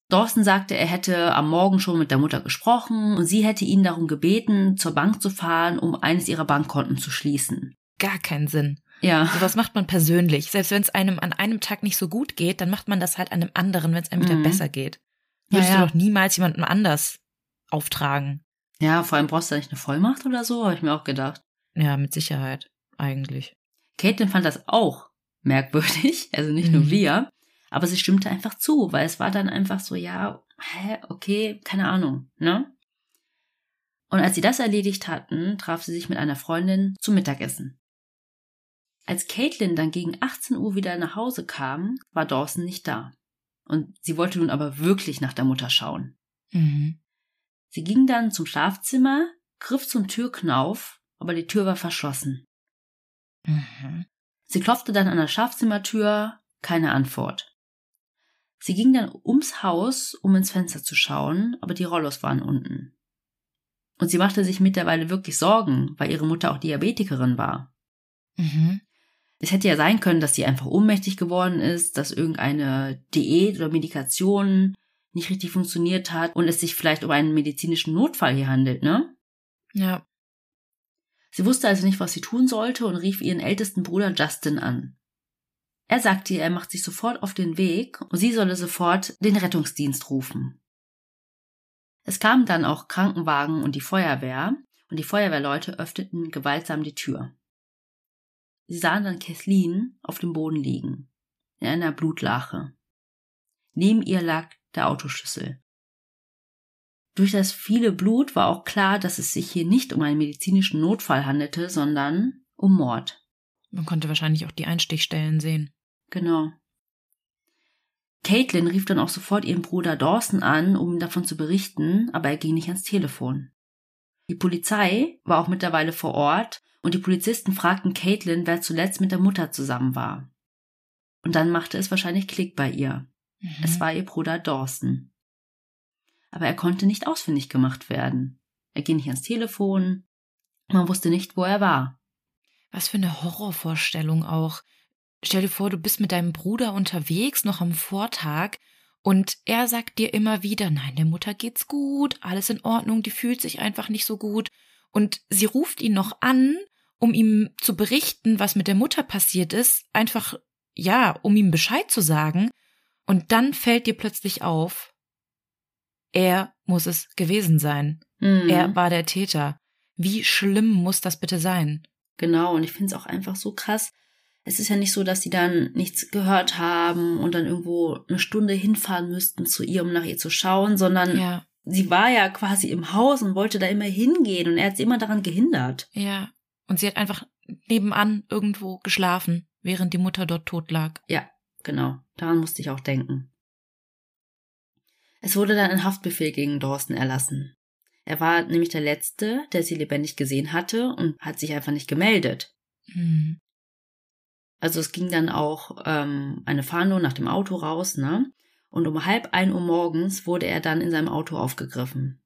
Dawson sagte, er hätte am Morgen schon mit der Mutter gesprochen und sie hätte ihn darum gebeten, zur Bank zu fahren, um eines ihrer Bankkonten zu schließen. Gar keinen Sinn. Ja. So was macht man persönlich. Selbst wenn es einem an einem Tag nicht so gut geht, dann macht man das halt an einem anderen, wenn es einem wieder mhm. besser geht. Würdest ja, ja. du doch niemals jemandem anders auftragen. Ja, vor allem brauchst du da nicht eine Vollmacht oder so, habe ich mir auch gedacht. Ja, mit Sicherheit, eigentlich. Caitlin fand das auch merkwürdig, *laughs* also nicht mhm. nur wir, aber sie stimmte einfach zu, weil es war dann einfach so, ja, hä, okay, keine Ahnung, ne? Und als sie das erledigt hatten, traf sie sich mit einer Freundin zum Mittagessen. Als Caitlin dann gegen 18 Uhr wieder nach Hause kam, war Dawson nicht da. Und sie wollte nun aber wirklich nach der Mutter schauen. Mhm. Sie ging dann zum Schlafzimmer, griff zum Türknauf, aber die Tür war verschlossen. Mhm. Sie klopfte dann an der Schlafzimmertür, keine Antwort. Sie ging dann ums Haus, um ins Fenster zu schauen, aber die Rollos waren unten. Und sie machte sich mittlerweile wirklich Sorgen, weil ihre Mutter auch Diabetikerin war. Mhm. Es hätte ja sein können, dass sie einfach ohnmächtig geworden ist, dass irgendeine Diät oder Medikation nicht richtig funktioniert hat und es sich vielleicht um einen medizinischen Notfall hier handelt, ne? Ja. Sie wusste also nicht, was sie tun sollte und rief ihren ältesten Bruder Justin an. Er sagte ihr, er macht sich sofort auf den Weg und sie solle sofort den Rettungsdienst rufen. Es kamen dann auch Krankenwagen und die Feuerwehr und die Feuerwehrleute öffneten gewaltsam die Tür. Sie sahen dann Kathleen auf dem Boden liegen, in einer Blutlache. Neben ihr lag der Autoschlüssel. Durch das viele Blut war auch klar, dass es sich hier nicht um einen medizinischen Notfall handelte, sondern um Mord. Man konnte wahrscheinlich auch die Einstichstellen sehen. Genau. Caitlin rief dann auch sofort ihren Bruder Dawson an, um ihm davon zu berichten, aber er ging nicht ans Telefon. Die Polizei war auch mittlerweile vor Ort und die Polizisten fragten Caitlin, wer zuletzt mit der Mutter zusammen war. Und dann machte es wahrscheinlich Klick bei ihr. Mhm. Es war ihr Bruder Dawson. Aber er konnte nicht ausfindig gemacht werden. Er ging nicht ans Telefon. Man wusste nicht, wo er war. Was für eine Horrorvorstellung auch. Stell dir vor, du bist mit deinem Bruder unterwegs, noch am Vortag, und er sagt dir immer wieder, nein, der Mutter geht's gut, alles in Ordnung, die fühlt sich einfach nicht so gut. Und sie ruft ihn noch an, um ihm zu berichten, was mit der Mutter passiert ist, einfach, ja, um ihm Bescheid zu sagen. Und dann fällt dir plötzlich auf, er muss es gewesen sein. Mhm. Er war der Täter. Wie schlimm muss das bitte sein? Genau, und ich finde es auch einfach so krass. es ist ja nicht so, dass sie dann nichts gehört haben und dann irgendwo eine Stunde hinfahren müssten zu ihr, um nach ihr zu schauen, sondern Ja, sie war ja quasi im Haus und wollte da immer hingehen und er hat sie immer daran gehindert. ja. Und sie hat einfach nebenan irgendwo geschlafen, während die Mutter dort tot lag. Ja, genau. Daran musste ich auch denken. Es wurde dann ein Haftbefehl gegen Dawson erlassen. Er war nämlich der Letzte, der sie lebendig gesehen hatte und hat sich einfach nicht gemeldet. Hm. Also es ging dann auch ähm, eine Fahndung nach dem Auto raus, ne? Und um halb ein Uhr morgens wurde er dann in seinem Auto aufgegriffen.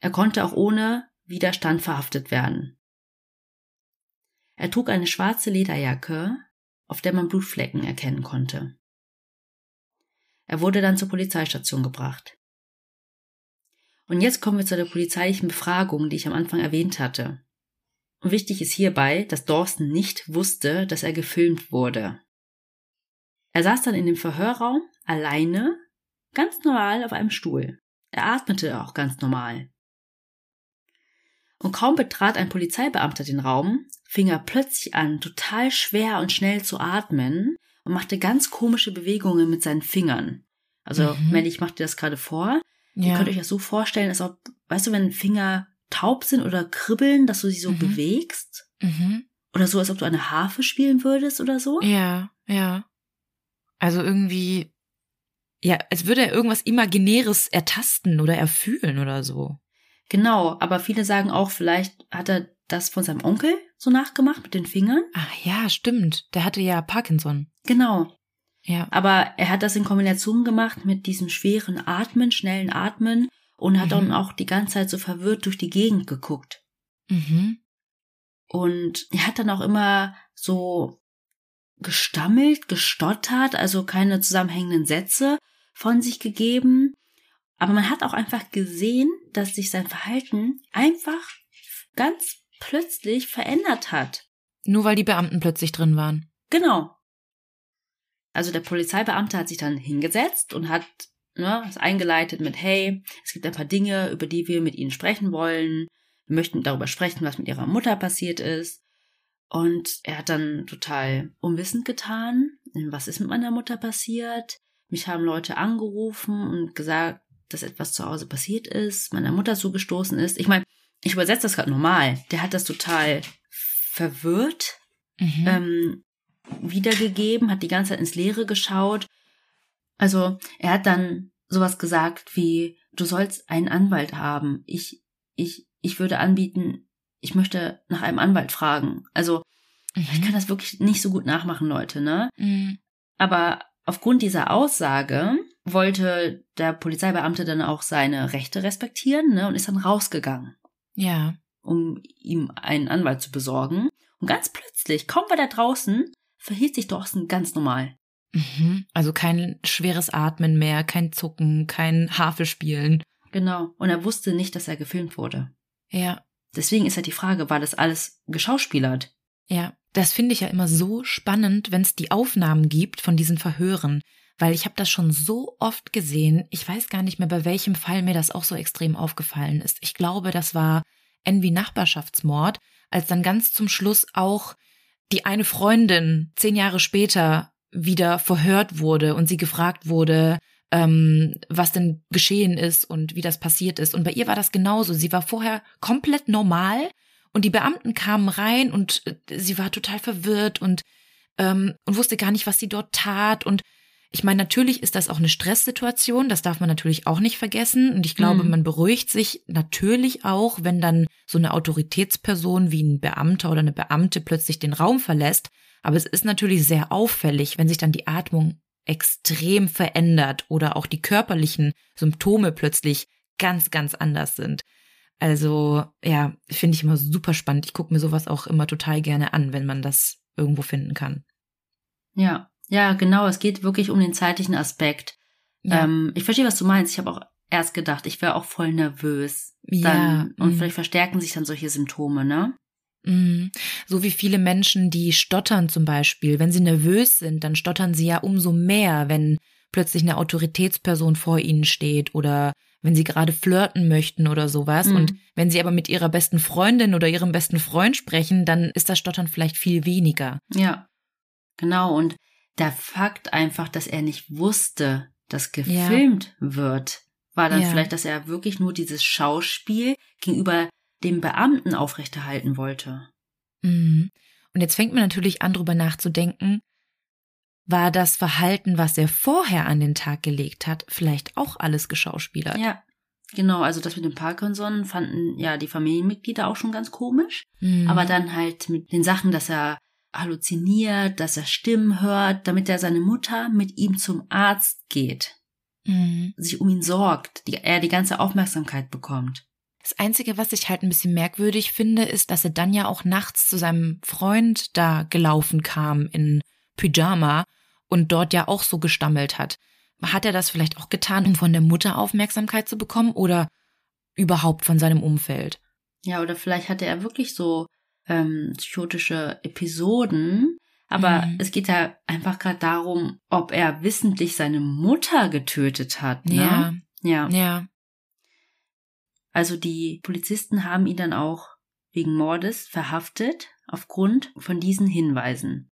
Er konnte auch ohne Widerstand verhaftet werden. Er trug eine schwarze Lederjacke, auf der man Blutflecken erkennen konnte. Er wurde dann zur Polizeistation gebracht. Und jetzt kommen wir zu der polizeilichen Befragung, die ich am Anfang erwähnt hatte. Und wichtig ist hierbei, dass Dawson nicht wusste, dass er gefilmt wurde. Er saß dann in dem Verhörraum alleine, ganz normal auf einem Stuhl. Er atmete auch ganz normal. Und kaum betrat ein Polizeibeamter den Raum, fing er plötzlich an, total schwer und schnell zu atmen und machte ganz komische Bewegungen mit seinen Fingern. Also, Mhm. Melly, ich mache dir das gerade vor. Ihr Ja. könnt euch das so vorstellen, als ob, weißt du, wenn Finger taub sind oder kribbeln, dass du sie so Mhm. bewegst? Mhm. Oder so, als ob du eine Harfe spielen würdest oder so? Ja, ja. Also irgendwie, ja, als würde er irgendwas Imaginäres ertasten oder erfühlen oder so. Genau, aber viele sagen auch, vielleicht hat er das von seinem Onkel so nachgemacht mit den Fingern. Ah, ja, stimmt. Der hatte ja Parkinson. Genau. Ja. Aber er hat das in Kombination gemacht mit diesem schweren Atmen, schnellen Atmen und hat Mhm. dann auch die ganze Zeit so verwirrt durch die Gegend geguckt. Mhm. Und er hat dann auch immer so gestammelt, gestottert, also keine zusammenhängenden Sätze von sich gegeben. Aber man hat auch einfach gesehen, dass sich sein Verhalten einfach ganz plötzlich verändert hat. Nur weil die Beamten plötzlich drin waren. Genau. Also der Polizeibeamte hat sich dann hingesetzt und hat ne, es eingeleitet mit, hey, es gibt ein paar Dinge, über die wir mit Ihnen sprechen wollen. Wir möchten darüber sprechen, was mit Ihrer Mutter passiert ist. Und er hat dann total unwissend getan, was ist mit meiner Mutter passiert. Mich haben Leute angerufen und gesagt, dass etwas zu Hause passiert ist, meiner Mutter zugestoßen ist. Ich meine, ich übersetze das gerade normal. Der hat das total verwirrt Mhm. ähm, wiedergegeben, hat die ganze Zeit ins Leere geschaut. Also er hat dann sowas gesagt wie, du sollst einen Anwalt haben. Ich, ich, ich würde anbieten, ich möchte nach einem Anwalt fragen. Also ich kann das wirklich nicht so gut nachmachen, Leute, ne? Mhm. Aber aufgrund dieser Aussage wollte der Polizeibeamte dann auch seine Rechte respektieren, ne? Und ist dann rausgegangen Ja. um ihm einen Anwalt zu besorgen. Und ganz plötzlich, kaum war er draußen, verhielt sich Dawson ganz normal. Mhm. Also kein schweres Atmen mehr, kein Zucken, kein Harfespielen. Genau. Und er wusste nicht, dass er gefilmt wurde. Ja. Deswegen ist halt die Frage, war das alles geschauspielert? Ja, das finde ich ja immer so spannend, wenn es die Aufnahmen gibt von diesen Verhören, weil ich habe das schon so oft gesehen. Ich weiß gar nicht mehr, bei welchem Fall mir das auch so extrem aufgefallen ist. Ich glaube, das war wie Nachbarschaftsmord, als dann ganz zum Schluss auch die eine Freundin zehn Jahre später wieder verhört wurde und sie gefragt wurde, ähm, was denn geschehen ist und wie das passiert ist. Und bei ihr war das genauso. Sie war vorher komplett normal und die Beamten kamen rein und äh, sie war total verwirrt und, ähm, und wusste gar nicht, was sie dort tat. Und ich meine, natürlich ist das auch eine Stresssituation, das darf man natürlich auch nicht vergessen. Und ich glaube, Mhm. man beruhigt sich natürlich auch, wenn dann so eine Autoritätsperson wie ein Beamter oder eine Beamte plötzlich den Raum verlässt. Aber es ist natürlich sehr auffällig, wenn sich dann die Atmung extrem verändert oder auch die körperlichen Symptome plötzlich ganz, ganz anders sind. Also ja, finde ich immer super spannend. Ich gucke mir sowas auch immer total gerne an, wenn man das irgendwo finden kann. Ja. Ja, genau. Es geht wirklich um den zeitlichen Aspekt. Ja, Ähm, ich verstehe, was du meinst. Ich habe auch erst gedacht, ich wäre auch voll nervös. Dann, ja Und mm, vielleicht verstärken sich dann solche Symptome, ne? mm. so wie viele Menschen, die stottern zum Beispiel, wenn sie nervös sind, dann stottern sie ja umso mehr, wenn plötzlich eine Autoritätsperson vor ihnen steht oder wenn sie gerade flirten möchten oder sowas. Mhm. Und wenn sie aber mit ihrer besten Freundin oder ihrem besten Freund sprechen, dann ist das Stottern vielleicht viel weniger. Ja. Genau, und der Fakt einfach, dass er nicht wusste, dass gefilmt ja. wird, war dann ja. vielleicht, dass er wirklich nur dieses Schauspiel gegenüber dem Beamten aufrechterhalten wollte. Mhm. Und jetzt fängt man natürlich an, drüber nachzudenken, war das Verhalten, was er vorher an den Tag gelegt hat, vielleicht auch alles geschauspielert? Ja, genau. Also das mit dem Parkinson fanden ja die Familienmitglieder auch schon ganz komisch. Mhm. Aber dann halt mit den Sachen, dass er halluziniert, dass er Stimmen hört, damit er seine Mutter mit ihm zum Arzt geht, mhm. sich um ihn sorgt, die, er die ganze Aufmerksamkeit bekommt. Das Einzige, was ich halt ein bisschen merkwürdig finde, ist, dass er dann ja auch nachts zu seinem Freund da gelaufen kam in Pyjama und dort ja auch so gestammelt hat. Hat er das vielleicht auch getan, um von der Mutter Aufmerksamkeit zu bekommen oder überhaupt von seinem Umfeld? Ja, oder vielleicht hatte er wirklich so ähm, psychotische Episoden. Aber mhm. es geht ja einfach gerade darum, ob er wissentlich seine Mutter getötet hat. Ne? Ja. Ja. Ja. Also die Polizisten haben ihn dann auch wegen Mordes verhaftet aufgrund von diesen Hinweisen.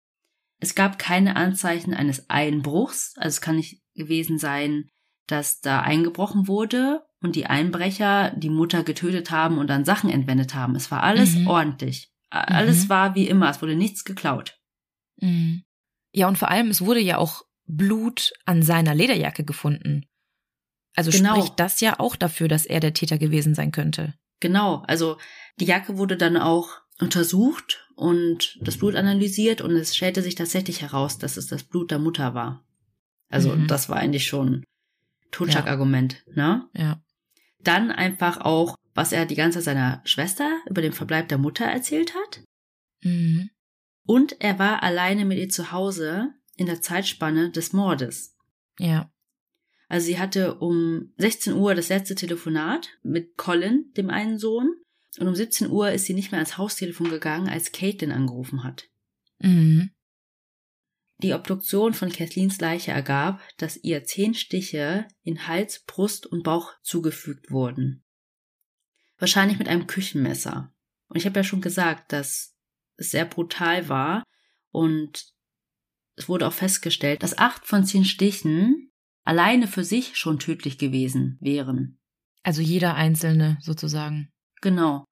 Es gab keine Anzeichen eines Einbruchs, also es kann nicht gewesen sein, dass da eingebrochen wurde und die Einbrecher die Mutter getötet haben und dann Sachen entwendet haben. Es war alles mhm. ordentlich. Alles mhm. war wie immer, es wurde nichts geklaut. Mhm. Ja, und vor allem, es wurde ja auch Blut an seiner Lederjacke gefunden. Also genau. spricht das ja auch dafür, dass er der Täter gewesen sein könnte. Genau, also die Jacke wurde dann auch untersucht und das Blut analysiert und es stellte sich tatsächlich heraus, dass es das Blut der Mutter war. Also mhm. das war eigentlich schon Totschlagargument, ja. ne? Ja. Dann einfach auch, was er die ganze Zeit seiner Schwester über den Verbleib der Mutter erzählt hat. Mhm. Und er war alleine mit ihr zu Hause in der Zeitspanne des Mordes. Ja. Also sie hatte um 16 Uhr das letzte Telefonat mit Colin, dem einen Sohn, und um 17 Uhr ist sie nicht mehr ans Haustelefon gegangen, als Caitlin angerufen hat. Mhm. Die Obduktion von Kathleens Leiche ergab, dass ihr zehn Stiche in Hals, Brust und Bauch zugefügt wurden. Wahrscheinlich mit einem Küchenmesser. Und ich habe ja schon gesagt, dass es sehr brutal war und es wurde auch festgestellt, dass acht von zehn Stichen alleine für sich schon tödlich gewesen wären. Also jeder einzelne sozusagen. Genau.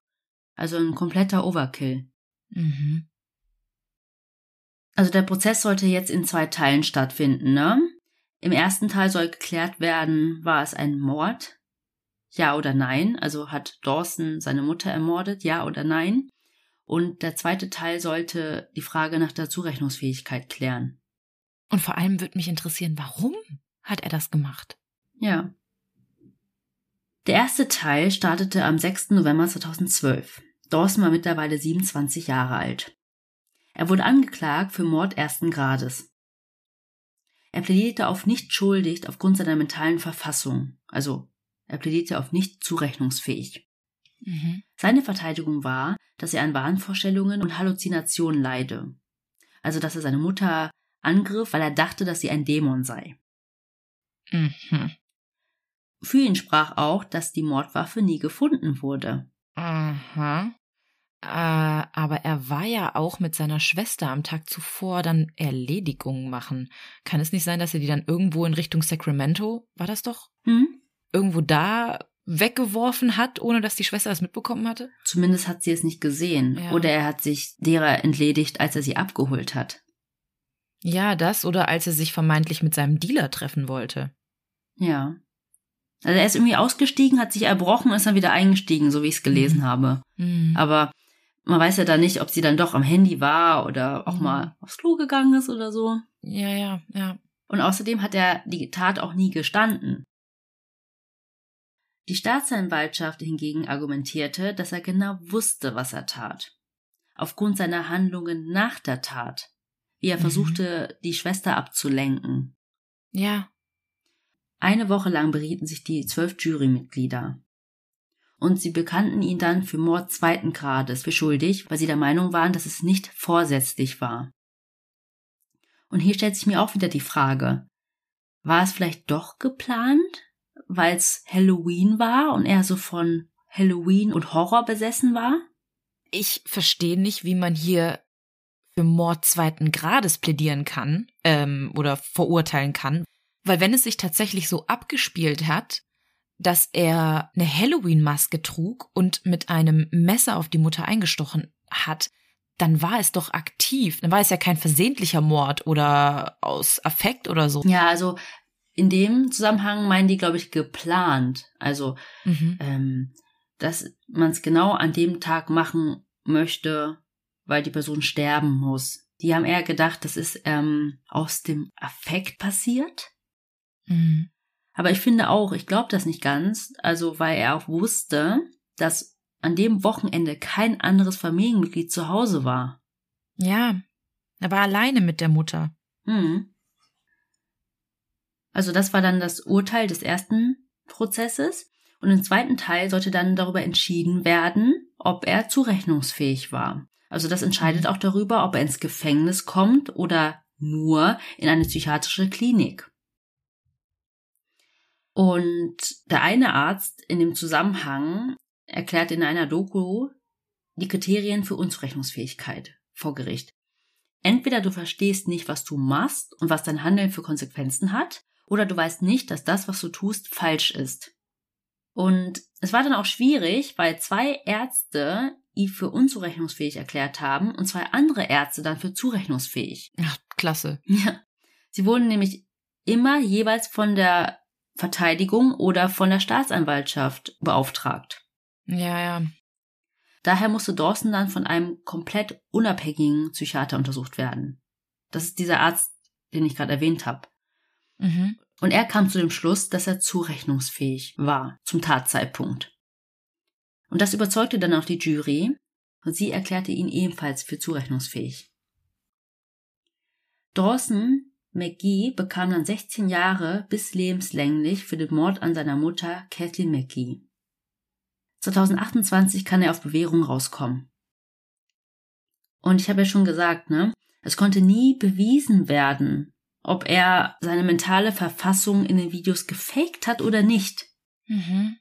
Also ein kompletter Overkill. Mhm. Also der Prozess sollte jetzt in zwei Teilen stattfinden, ne? Im ersten Teil soll geklärt werden, war es ein Mord? Ja oder nein? Also hat Dawson seine Mutter ermordet? Ja oder nein? Und der zweite Teil sollte die Frage nach der Zurechnungsfähigkeit klären. Und vor allem würde mich interessieren, warum hat er das gemacht? Ja. Der erste Teil startete am 6. November 2012. Dawson war mittlerweile 27 Jahre alt. Er wurde angeklagt für Mord ersten Grades. Er plädierte auf nicht schuldig aufgrund seiner mentalen Verfassung, also er plädierte auf nicht zurechnungsfähig. Mhm. Seine Verteidigung war, dass er an Wahnvorstellungen und Halluzinationen leide. Also, dass er seine Mutter angriff, weil er dachte, dass sie ein Dämon sei. Mhm. Für ihn sprach auch, dass die Mordwaffe nie gefunden wurde. Aha. Äh, aber er war ja auch mit seiner Schwester am Tag zuvor dann Erledigungen machen. Kann es nicht sein, dass er die dann irgendwo in Richtung Sacramento, war das doch? Hm? Irgendwo da weggeworfen hat, ohne dass die Schwester das mitbekommen hatte? Zumindest hat sie es nicht gesehen. Ja. Oder er hat sich derer entledigt, als er sie abgeholt hat. Ja, das oder als er sich vermeintlich mit seinem Dealer treffen wollte. Ja. Also er ist irgendwie ausgestiegen, hat sich erbrochen, ist dann wieder eingestiegen, so wie ich es gelesen mhm. habe. Mhm. Aber man weiß ja da nicht, ob sie dann doch am Handy war oder auch mhm. mal aufs Klo gegangen ist oder so. Ja, ja, ja. Und außerdem hat er die Tat auch nie gestanden. Die Staatsanwaltschaft hingegen argumentierte, dass er genau wusste, was er tat. Aufgrund seiner Handlungen nach der Tat. Wie er mhm. versuchte, die Schwester abzulenken. Ja. Eine Woche lang berieten sich die zwölf Jurymitglieder. Und sie bekannten ihn dann für Mord zweiten Grades für schuldig, weil sie der Meinung waren, dass es nicht vorsätzlich war. Und hier stellt sich mir auch wieder die Frage, war es vielleicht doch geplant, weil es Halloween war und er so von Halloween und Horror besessen war? Ich verstehe nicht, wie man hier für Mord zweiten Grades plädieren kann ähm, oder verurteilen kann. Weil wenn es sich tatsächlich so abgespielt hat, dass er eine Halloween-Maske trug und mit einem Messer auf die Mutter eingestochen hat, dann war es doch aktiv. Dann war es ja kein versehentlicher Mord oder aus Affekt oder so. Ja, also in dem Zusammenhang meinen die, glaube ich, geplant. Also, mhm. ähm, dass man es genau an dem Tag machen möchte, weil die Person sterben muss. Die haben eher gedacht, das ist ähm, aus dem Affekt passiert. Mhm. Aber ich finde auch, ich glaube das nicht ganz, also weil er auch wusste, dass an dem Wochenende kein anderes Familienmitglied zu Hause war. Ja, er war alleine mit der Mutter. Mhm. Also das war dann das Urteil des ersten Prozesses. Und im zweiten Teil sollte dann darüber entschieden werden, ob er zurechnungsfähig war. Also das entscheidet mhm. auch darüber, ob er ins Gefängnis kommt oder nur in eine psychiatrische Klinik. Und der eine Arzt in dem Zusammenhang erklärt in einer Doku die Kriterien für Unzurechnungsfähigkeit vor Gericht. Entweder du verstehst nicht, was du machst und was dein Handeln für Konsequenzen hat, oder du weißt nicht, dass das, was du tust, falsch ist. Und es war dann auch schwierig, weil zwei Ärzte ihn für unzurechnungsfähig erklärt haben und zwei andere Ärzte dann für zurechnungsfähig. Ach, klasse. Ja. Sie wurden nämlich immer jeweils von der Verteidigung oder von der Staatsanwaltschaft beauftragt. Ja, ja. Daher musste Dawson dann von einem komplett unabhängigen Psychiater untersucht werden. Das ist dieser Arzt, den ich gerade erwähnt habe. Mhm. Und er kam zu dem Schluss, dass er zurechnungsfähig war zum Tatzeitpunkt. Und das überzeugte dann auch die Jury und sie erklärte ihn ebenfalls für zurechnungsfähig. Dawson McGee bekam dann 16 Jahre bis lebenslänglich für den Mord an seiner Mutter Kathleen McGee. 2028 kann er auf Bewährung rauskommen. Und ich habe ja schon gesagt, ne, es konnte nie bewiesen werden, ob er seine mentale Verfassung in den Videos gefaked hat oder nicht. Mhm.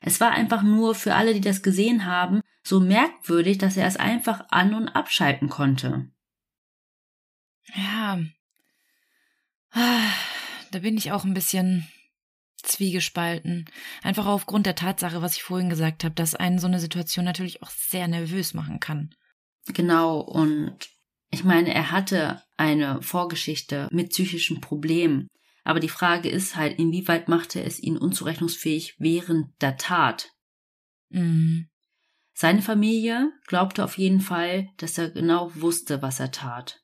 Es war einfach nur für alle, die das gesehen haben, so merkwürdig, dass er es einfach an- und abschalten konnte. Ja. Da bin ich auch ein bisschen zwiegespalten. Einfach aufgrund der Tatsache, was ich vorhin gesagt habe, dass einen so eine Situation natürlich auch sehr nervös machen kann. Genau, und ich meine, er hatte eine Vorgeschichte mit psychischen Problemen. Aber die Frage ist halt, inwieweit machte es ihn unzurechnungsfähig während der Tat? Mhm. Seine Familie glaubte auf jeden Fall, dass er genau wusste, was er tat.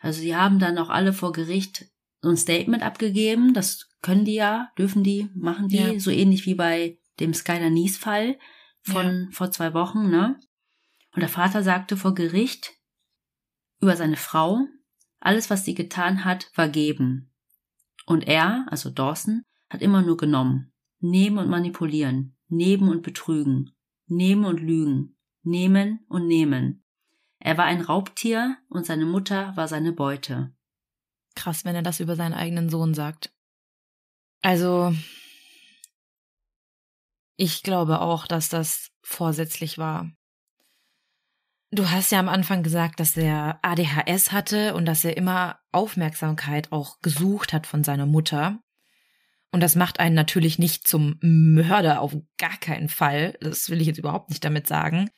Also sie haben dann auch alle vor Gericht so ein Statement abgegeben. Das können die ja, dürfen die, machen die, ja. so ähnlich wie bei dem Skyler Nies Fall von ja. vor zwei Wochen, ne? Und der Vater sagte vor Gericht, über seine Frau, alles, was sie getan hat, war geben. Und er, also Dawson, hat immer nur genommen. Nehmen und manipulieren, nehmen und betrügen, nehmen und lügen, nehmen und nehmen. Er war ein Raubtier und seine Mutter war seine Beute. Krass, wenn er das über seinen eigenen Sohn sagt. Also, ich glaube auch, dass das vorsätzlich war. Du hast ja am Anfang gesagt, dass er ADHS hatte und dass er immer Aufmerksamkeit auch gesucht hat von seiner Mutter. Und das macht einen natürlich nicht zum Mörder auf gar keinen Fall. Das will ich jetzt überhaupt nicht damit sagen.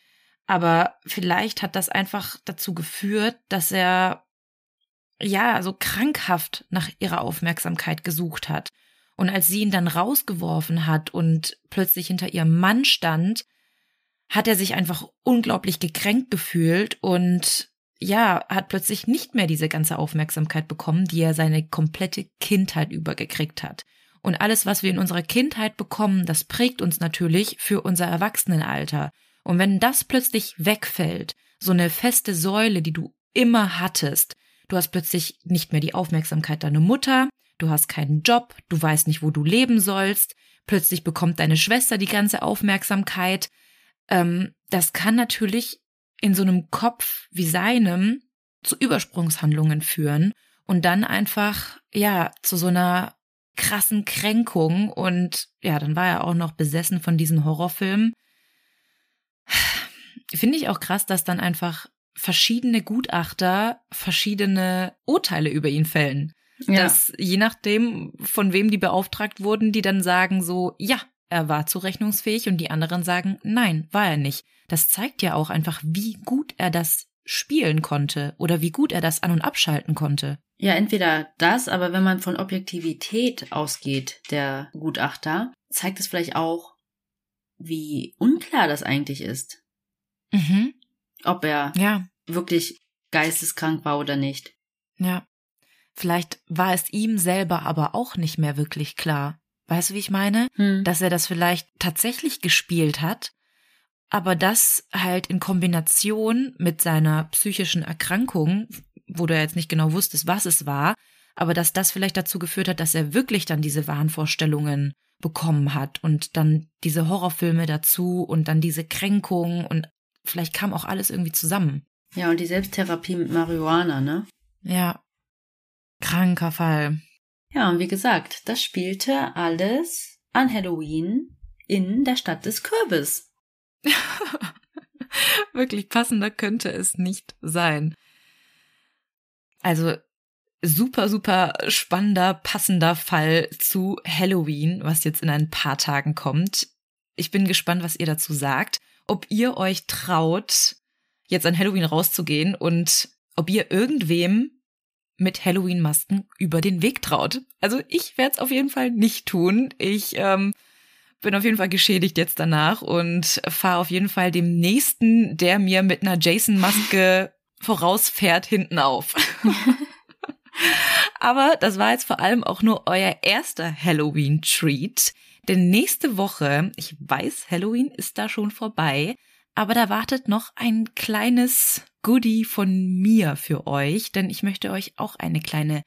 Aber vielleicht hat das einfach dazu geführt, dass er ja so krankhaft nach ihrer Aufmerksamkeit gesucht hat. Und als sie ihn dann rausgeworfen hat und plötzlich hinter ihrem Mann stand, hat er sich einfach unglaublich gekränkt gefühlt und ja, hat plötzlich nicht mehr diese ganze Aufmerksamkeit bekommen, die er seine komplette Kindheit übergekriegt hat. Und alles, was wir in unserer Kindheit bekommen, das prägt uns natürlich für unser Erwachsenenalter. Und wenn das plötzlich wegfällt, so eine feste Säule, die du immer hattest, du hast plötzlich nicht mehr die Aufmerksamkeit deiner Mutter, du hast keinen Job, du weißt nicht, wo du leben sollst, plötzlich bekommt deine Schwester die ganze Aufmerksamkeit, ähm, das kann natürlich in so einem Kopf wie seinem zu Übersprungshandlungen führen und dann einfach, ja, zu so einer krassen Kränkung und ja, dann war er auch noch besessen von diesen Horrorfilmen. Finde ich auch krass, dass dann einfach verschiedene Gutachter verschiedene Urteile über ihn fällen. Ja. Dass je nachdem, von wem die beauftragt wurden, die dann sagen so, ja, er war zurechnungsfähig und die anderen sagen, nein, war er nicht. Das zeigt ja auch einfach, wie gut er das spielen konnte oder wie gut er das an- und abschalten konnte. Ja, entweder das, aber wenn man von Objektivität ausgeht, der Gutachter, zeigt es vielleicht auch, wie unklar das eigentlich ist. Mhm. Ob er Ja, wirklich geisteskrank war oder nicht. ja. Vielleicht war es ihm selber aber auch nicht mehr wirklich klar. Weißt du, wie ich meine? Hm. Dass er das vielleicht tatsächlich gespielt hat, aber das halt in Kombination mit seiner psychischen Erkrankung, wo du ja jetzt nicht genau wusstest, was es war, aber dass das vielleicht dazu geführt hat, dass er wirklich dann diese Wahnvorstellungen bekommen hat und dann diese Horrorfilme dazu und dann diese Kränkung und vielleicht kam auch alles irgendwie zusammen. Ja, und die Selbsttherapie mit Marihuana, ne? Ja. Kranker Fall. Ja, und wie gesagt, das spielte alles an Halloween in der Stadt des Kürbis. *laughs* Wirklich passender könnte es nicht sein. Also super, super spannender, passender Fall zu Halloween, was jetzt in ein paar Tagen kommt. Ich bin gespannt, was ihr dazu sagt. Ob ihr euch traut, jetzt an Halloween rauszugehen und ob ihr irgendwem mit Halloween-Masken über den Weg traut. Also ich werde es auf jeden Fall nicht tun. Ich ähm, bin auf jeden Fall geschädigt jetzt danach und fahre auf jeden Fall dem nächsten, der mir mit einer Jason-Maske *laughs* vorausfährt, hinten auf. *laughs* Aber das war jetzt vor allem auch nur euer erster Halloween-Treat. Denn nächste Woche, ich weiß, Halloween ist da schon vorbei, aber da wartet noch ein kleines Goodie von mir für euch, denn ich möchte euch auch eine kleine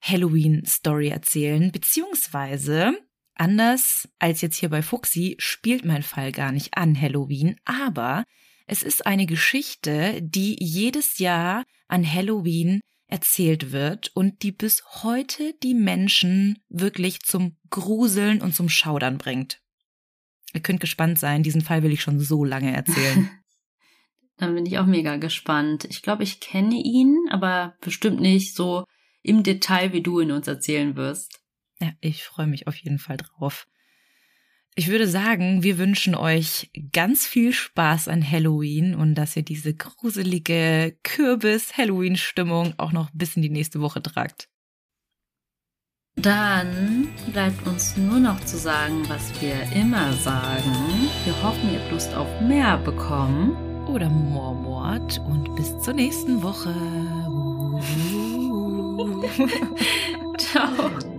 Halloween-Story erzählen, beziehungsweise anders als jetzt hier bei Fuxi spielt mein Fall gar nicht an Halloween, aber es ist eine Geschichte, die jedes Jahr an Halloween erzählt wird und die bis heute die Menschen wirklich zum Gruseln und zum Schaudern bringt. Ihr könnt gespannt sein, diesen Fall will ich schon so lange erzählen. *laughs* Dann bin ich auch mega gespannt. Ich glaube, ich kenne ihn, aber bestimmt nicht so im Detail, wie du ihn uns erzählen wirst. ja, ich freue mich auf jeden Fall drauf. Ich würde sagen, wir wünschen euch ganz viel Spaß an Halloween und dass ihr diese gruselige Kürbis-Halloween-Stimmung auch noch bis in die nächste Woche tragt. Dann bleibt uns nur noch zu sagen, was wir immer sagen. Wir hoffen, ihr habt Lust auf mehr bekommen. Oder Mormort und bis zur nächsten Woche. *laughs* *laughs* Ciao.